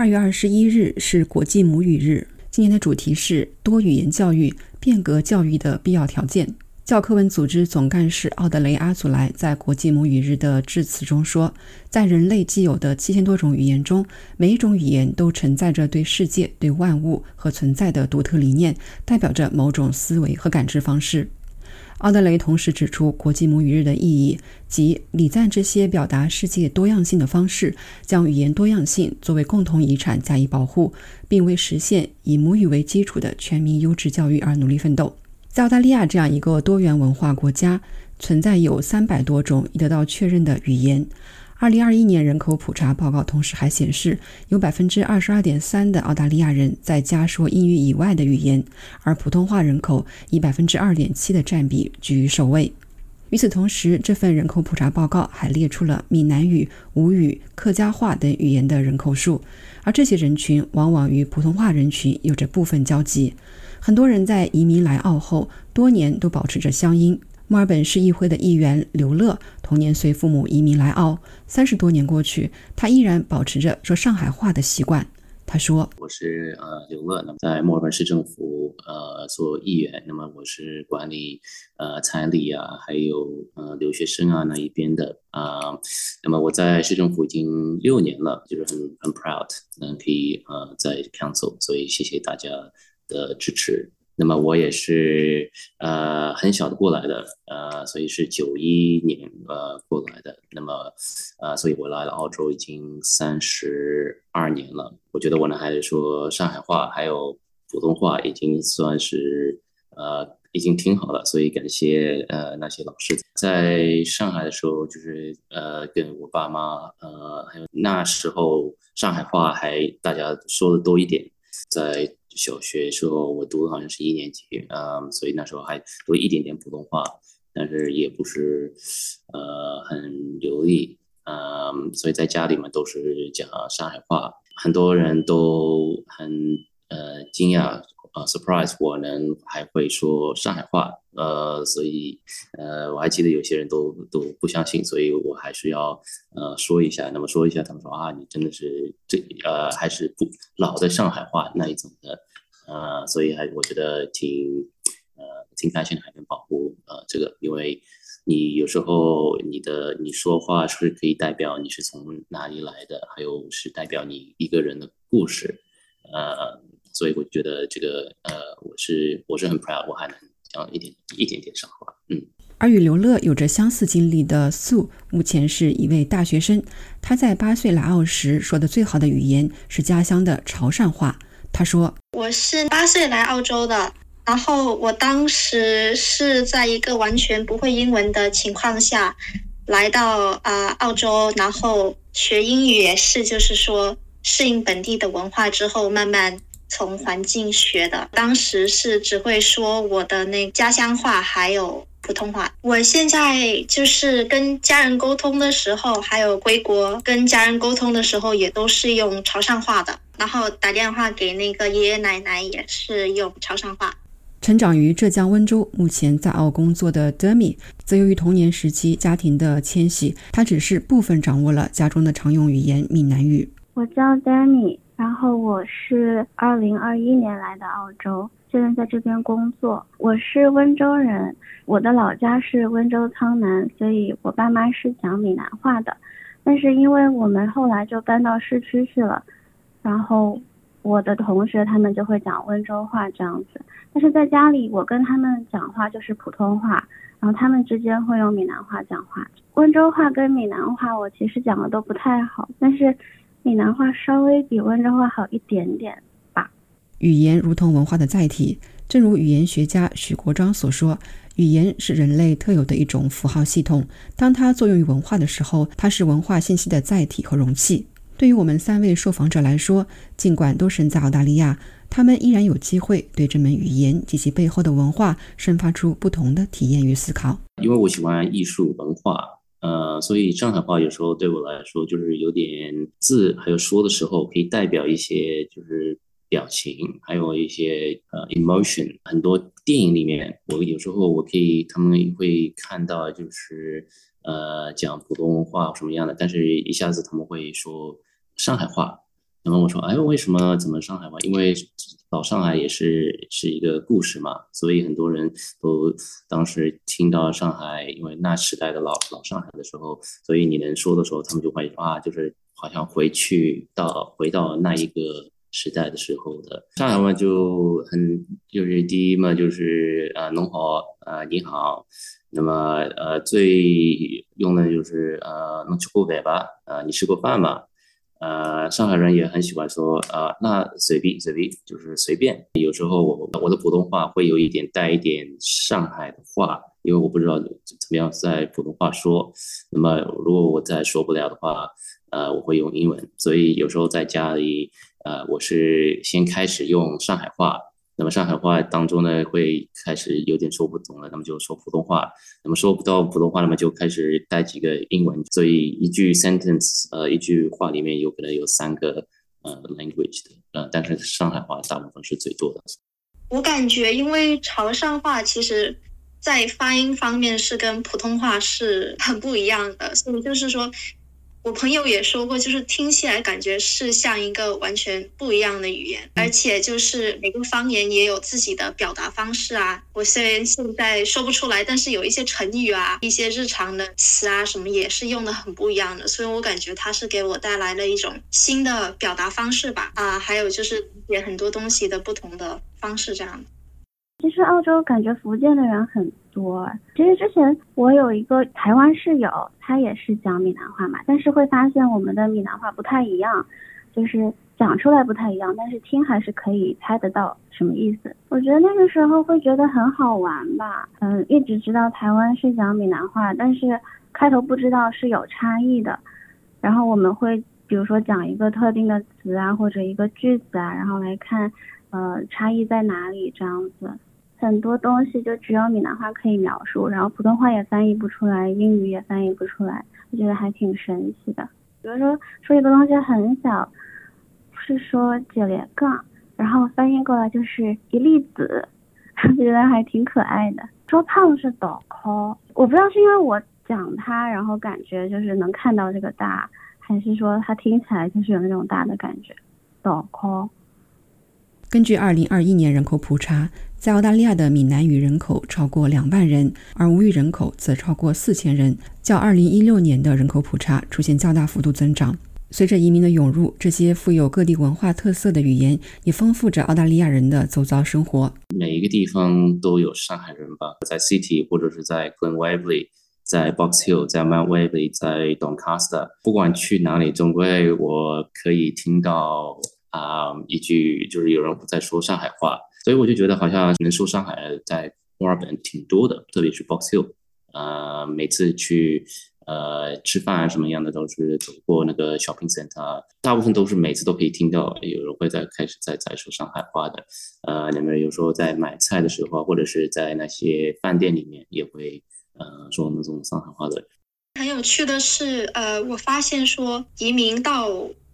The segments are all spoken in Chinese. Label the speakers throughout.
Speaker 1: 二月二十一日是国际母语日，今年的主题是多语言教育，变革教育的必要条件。教科文组织总干事奥德雷·阿祖莱在国际母语日的致辞中说：“在人类既有的七千多种语言中，每一种语言都承载着对世界、对万物和存在的独特理念，代表着某种思维和感知方式。”奥德雷同时指出，国际母语日的意义即礼赞这些表达世界多样性的方式，将语言多样性作为共同遗产加以保护，并为实现以母语为基础的全民优质教育而努力奋斗。在澳大利亚这样一个多元文化国家，存在有三百多种已得到确认的语言。二零二一年人口普查报告同时还显示，有百分之二十二点三的澳大利亚人在家说英语以外的语言，而普通话人口以百分之二点七的占比居于首位。与此同时，这份人口普查报告还列出了闽南语、吴语、客家话等语言的人口数，而这些人群往往与普通话人群有着部分交集。很多人在移民来澳后，多年都保持着乡音。墨尔本市议会的议员刘乐，童年随父母移民来澳，三十多年过去，他依然保持着说上海话的习惯。他说：“
Speaker 2: 我是呃刘乐，那么在墨尔本市政府呃做议员，那么我是管理呃彩礼啊，还有呃留学生啊那一边的啊。那么我在市政府已经六年了，就是很很 proud 能可以呃在 council，所以谢谢大家。”的支持，那么我也是呃很小的过来的，呃，所以是九一年呃过来的，那么呃，所以我来了澳洲已经三十二年了。我觉得我呢还是说上海话还有普通话已经算是呃已经挺好了，所以感谢呃那些老师。在上海的时候，就是呃跟我爸妈呃还有那时候上海话还大家说的多一点，在。小学时候我读的好像是一年级，嗯，所以那时候还读一点点普通话，但是也不是呃很流利，嗯，所以在家里面都是讲上海话，很多人都很呃惊讶。呃，surprise，我能还会说上海话，呃，所以呃，我还记得有些人都都不相信，所以我还是要呃说一下。那么说一下，他们说啊，你真的是这呃还是不老的上海话那一种的，呃，所以还我觉得挺呃挺开心，还能保护呃这个，因为你有时候你的你说话是可以代表你是从哪里来的，还有是代表你一个人的故事，呃。所以我觉得这个呃，我是我是很 proud，我还能讲一点一点点上话，嗯。
Speaker 1: 而与刘乐有着相似经历的素，目前是一位大学生。他在八岁来澳时说的最好的语言是家乡的潮汕话。他说：“
Speaker 3: 我是八岁来澳洲的，然后我当时是在一个完全不会英文的情况下来到啊澳洲，然后学英语也是，就是说适应本地的文化之后，慢慢。”从环境学的，当时是只会说我的那家乡话，还有普通话。我现在就是跟家人沟通的时候，还有回国跟家人沟通的时候，也都是用潮汕话的。然后打电话给那个爷爷奶奶也是用潮汕话。
Speaker 1: 成长于浙江温州，目前在澳工作的 Demi，，则由于童年时期家庭的迁徙，他只是部分掌握了家中的常用语言闽南语。
Speaker 4: 我叫 Danny。然后我是二零二一年来的澳洲，现在在这边工作。我是温州人，我的老家是温州苍南，所以我爸妈是讲闽南话的。但是因为我们后来就搬到市区去了，然后我的同学他们就会讲温州话这样子。但是在家里，我跟他们讲话就是普通话，然后他们之间会用闽南话讲话。温州话跟闽南话我其实讲的都不太好，但是。闽南话稍微比温州话好一点点吧。
Speaker 1: 语言如同文化的载体，正如语言学家许国璋所说：“语言是人类特有的一种符号系统。当它作用于文化的时候，它是文化信息的载体和容器。”对于我们三位受访者来说，尽管都身在澳大利亚，他们依然有机会对这门语言及其背后的文化生发出不同的体验与思考。
Speaker 2: 因为我喜欢艺术文化。呃，所以上海话有时候对我来说就是有点字，还有说的时候可以代表一些就是表情，还有一些呃 emotion。很多电影里面，我有时候我可以他们会看到就是呃讲普通话什么样的，但是一下子他们会说上海话，那么我说，哎，为什么怎么上海话？因为老上海也是是一个故事嘛，所以很多人都当时听到上海，因为那时代的老老上海的时候，所以你能说的时候，他们就会啊，就是好像回去到回到那一个时代的时候的上海话就很就是第一嘛，就是呃，侬好，呃，你好。那么呃，最用的就是呃，侬吃过饭吧？呃，你吃过饭吗？呃，上海人也很喜欢说，呃，那随便随便就是随便。有时候我我的普通话会有一点带一点上海的话，因为我不知道怎么样在普通话说。那么如果我再说不了的话，呃，我会用英文。所以有时候在家里，呃，我是先开始用上海话。那么上海话当中呢，会开始有点说不懂了，那么就说普通话。那么说不到普通话，那么就开始带几个英文。所以一句 sentence，呃，一句话里面有可能有三个呃 language 的，呃，但是上海话大部分是最多的。
Speaker 3: 我感觉，因为潮汕话其实在发音方面是跟普通话是很不一样的，所以就是说。我朋友也说过，就是听起来感觉是像一个完全不一样的语言，而且就是每个方言也有自己的表达方式啊。我虽然现在说不出来，但是有一些成语啊、一些日常的词啊什么也是用的很不一样的，所以我感觉它是给我带来了一种新的表达方式吧。啊，还有就是也很多东西的不同的方式这样。
Speaker 4: 其实澳洲感觉福建的人很多。其实之前我有一个台湾室友，他也是讲闽南话嘛，但是会发现我们的闽南话不太一样，就是讲出来不太一样，但是听还是可以猜得到什么意思。我觉得那个时候会觉得很好玩吧。嗯，一直知道台湾是讲闽南话，但是开头不知道是有差异的。然后我们会比如说讲一个特定的词啊，或者一个句子啊，然后来看呃差异在哪里这样子。很多东西就只有闽南话可以描述，然后普通话也翻译不出来，英语也翻译不出来，我觉得还挺神奇的。比如说说一个东西很小，是说九连杠，然后翻译过来就是一粒子，我觉得还挺可爱的。说胖是倒扣，我不知道是因为我讲它，然后感觉就是能看到这个大，还是说它听起来就是有那种大的感觉，倒扣。
Speaker 1: 根据二零二一年人口普查，在澳大利亚的闽南语人口超过两万人，而吴语人口则超过四千人，较二零一六年的人口普查出现较大幅度增长。随着移民的涌入，这些富有各地文化特色的语言也丰富着澳大利亚人的周遭生活。
Speaker 2: 每一个地方都有上海人吧，在 City 或者是在 Glen Waverly，在 Box Hill，在 Mount Waverly，在 Doncaster，不管去哪里，总归我可以听到。啊，一句就是有人在说上海话，所以我就觉得好像能说上海在墨尔本挺多的，特别是 Box Hill，呃，每次去呃吃饭啊什么样的都是走过那个 shopping center，大部分都是每次都可以听到有人会在开始在在说上海话的，呃，你们有时候在买菜的时候，或者是在那些饭店里面也会呃说那种上海话的。
Speaker 3: 很有趣的是，呃，我发现说移民到。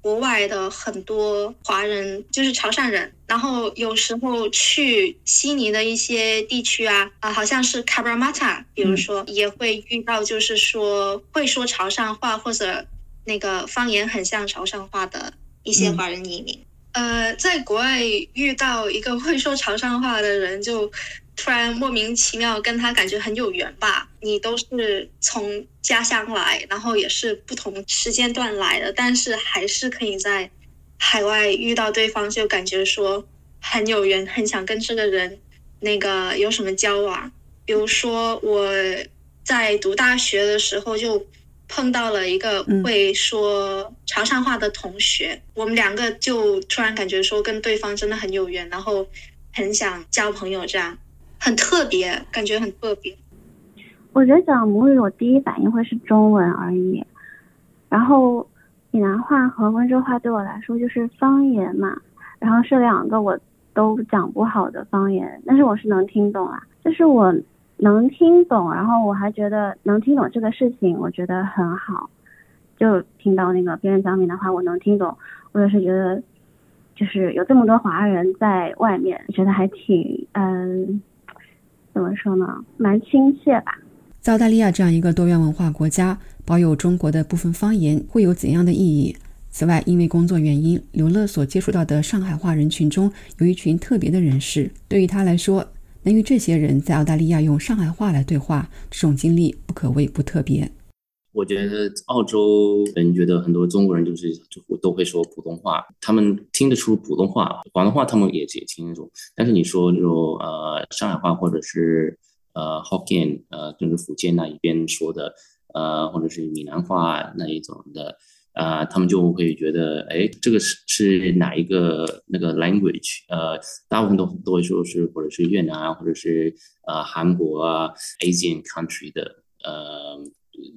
Speaker 3: 国外的很多华人就是潮汕人，然后有时候去悉尼的一些地区啊，啊，好像是 Cabramatta，比如说也会遇到，就是说会说潮汕话或者那个方言很像潮汕话的一些华人移民。呃，在国外遇到一个会说潮汕话的人，就。突然莫名其妙跟他感觉很有缘吧？你都是从家乡来，然后也是不同时间段来的，但是还是可以在海外遇到对方，就感觉说很有缘，很想跟这个人那个有什么交往。比如说我在读大学的时候就碰到了一个会说潮汕话的同学，我们两个就突然感觉说跟对方真的很有缘，然后很想交朋友这样。很特别，感觉很特别。
Speaker 4: 我觉得讲母语，我第一反应会是中文而已。然后闽南话和温州话对我来说就是方言嘛，然后是两个我都讲不好的方言，但是我是能听懂啊，就是我能听懂，然后我还觉得能听懂这个事情，我觉得很好。就听到那个别人讲闽南话，我能听懂，我也是觉得，就是有这么多华人在外面，觉得还挺嗯。怎么说呢？蛮亲切吧。
Speaker 1: 在澳大利亚这样一个多元文化国家，保有中国的部分方言会有怎样的意义？此外，因为工作原因，刘乐所接触到的上海话人群中有一群特别的人士。对于他来说，能与这些人在澳大利亚用上海话来对话，这种经历不可谓不特别。
Speaker 2: 我觉得澳洲人觉得很多中国人就是就都会说普通话，他们听得出普通话，广东话他们也也听得懂。但是你说那种呃上海话或者是呃 Hokkien 呃就是福建那一边说的呃或者是闽南话那一种的啊，他们就会觉得哎这个是是哪一个那个 language 呃大部分都都会说是或者是越南啊或者是呃韩国啊 Asian country 的呃。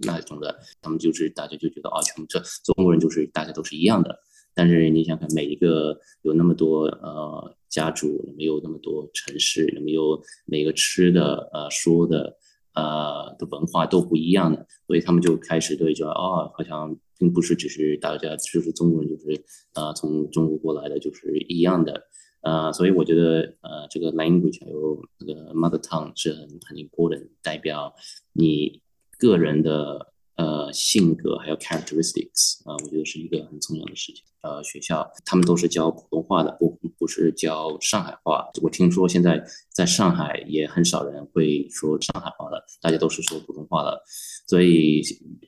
Speaker 2: 那种的，他们就是大家就觉得啊，全这中国人就是大家都是一样的。但是你想想，每一个有那么多呃家族，没有那么多城市，没有每个吃的呃说的呃的文化都不一样的，所以他们就开始对觉得哦，好像并不是只是大家就是中国人就是呃从中国过来的就是一样的呃，所以我觉得呃这个 language 还有那个 mother tongue 是很很 important，代表你。个人的呃性格还有 characteristics 啊，我觉得是一个很重要的事情。呃，学校他们都是教普通话的，不不是教上海话。我听说现在在上海也很少人会说上海话了，大家都是说普通话了，所以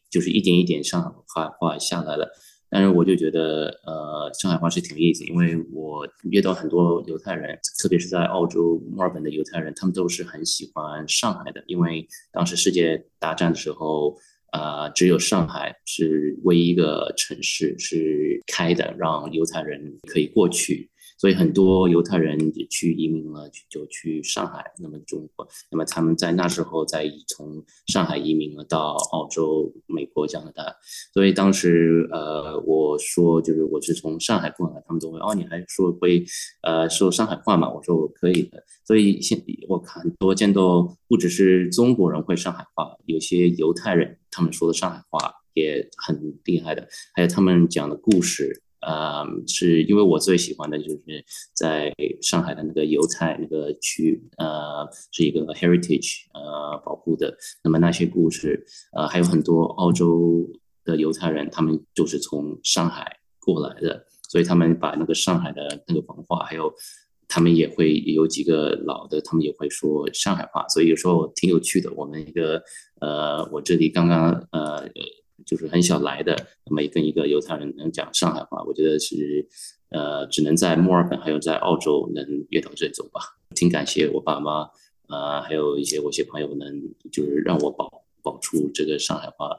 Speaker 2: 就是一点一点上海话下来了。但是我就觉得，呃，上海话是挺有意思，因为我遇到很多犹太人，特别是在澳洲墨尔本的犹太人，他们都是很喜欢上海的，因为当时世界大战的时候，啊，只有上海是唯一一个城市是开的，让犹太人可以过去。所以很多犹太人也去移民了，就去上海，那么中国，那么他们在那时候在从上海移民了到澳洲、美国、加拿大。所以当时，呃，我说就是我是从上海过来，他们都会哦，你还说会，呃，说上海话嘛？我说我可以的。所以现我看很多见到不只是中国人会上海话，有些犹太人他们说的上海话也很厉害的，还有他们讲的故事。呃，是因为我最喜欢的就是在上海的那个犹太那个区，呃，是一个 heritage 呃保护的。那么那些故事，呃，还有很多澳洲的犹太人，他们就是从上海过来的，所以他们把那个上海的那个文化，还有他们也会有几个老的，他们也会说上海话，所以有时候挺有趣的。我们一个呃，我这里刚刚呃。就是很小来的，那么跟一个犹太人能讲上海话，我觉得是，呃，只能在墨尔本还有在澳洲能遇到这种吧。挺感谢我爸妈，呃，还有一些我一些朋友能就是让我保保出这个上海话。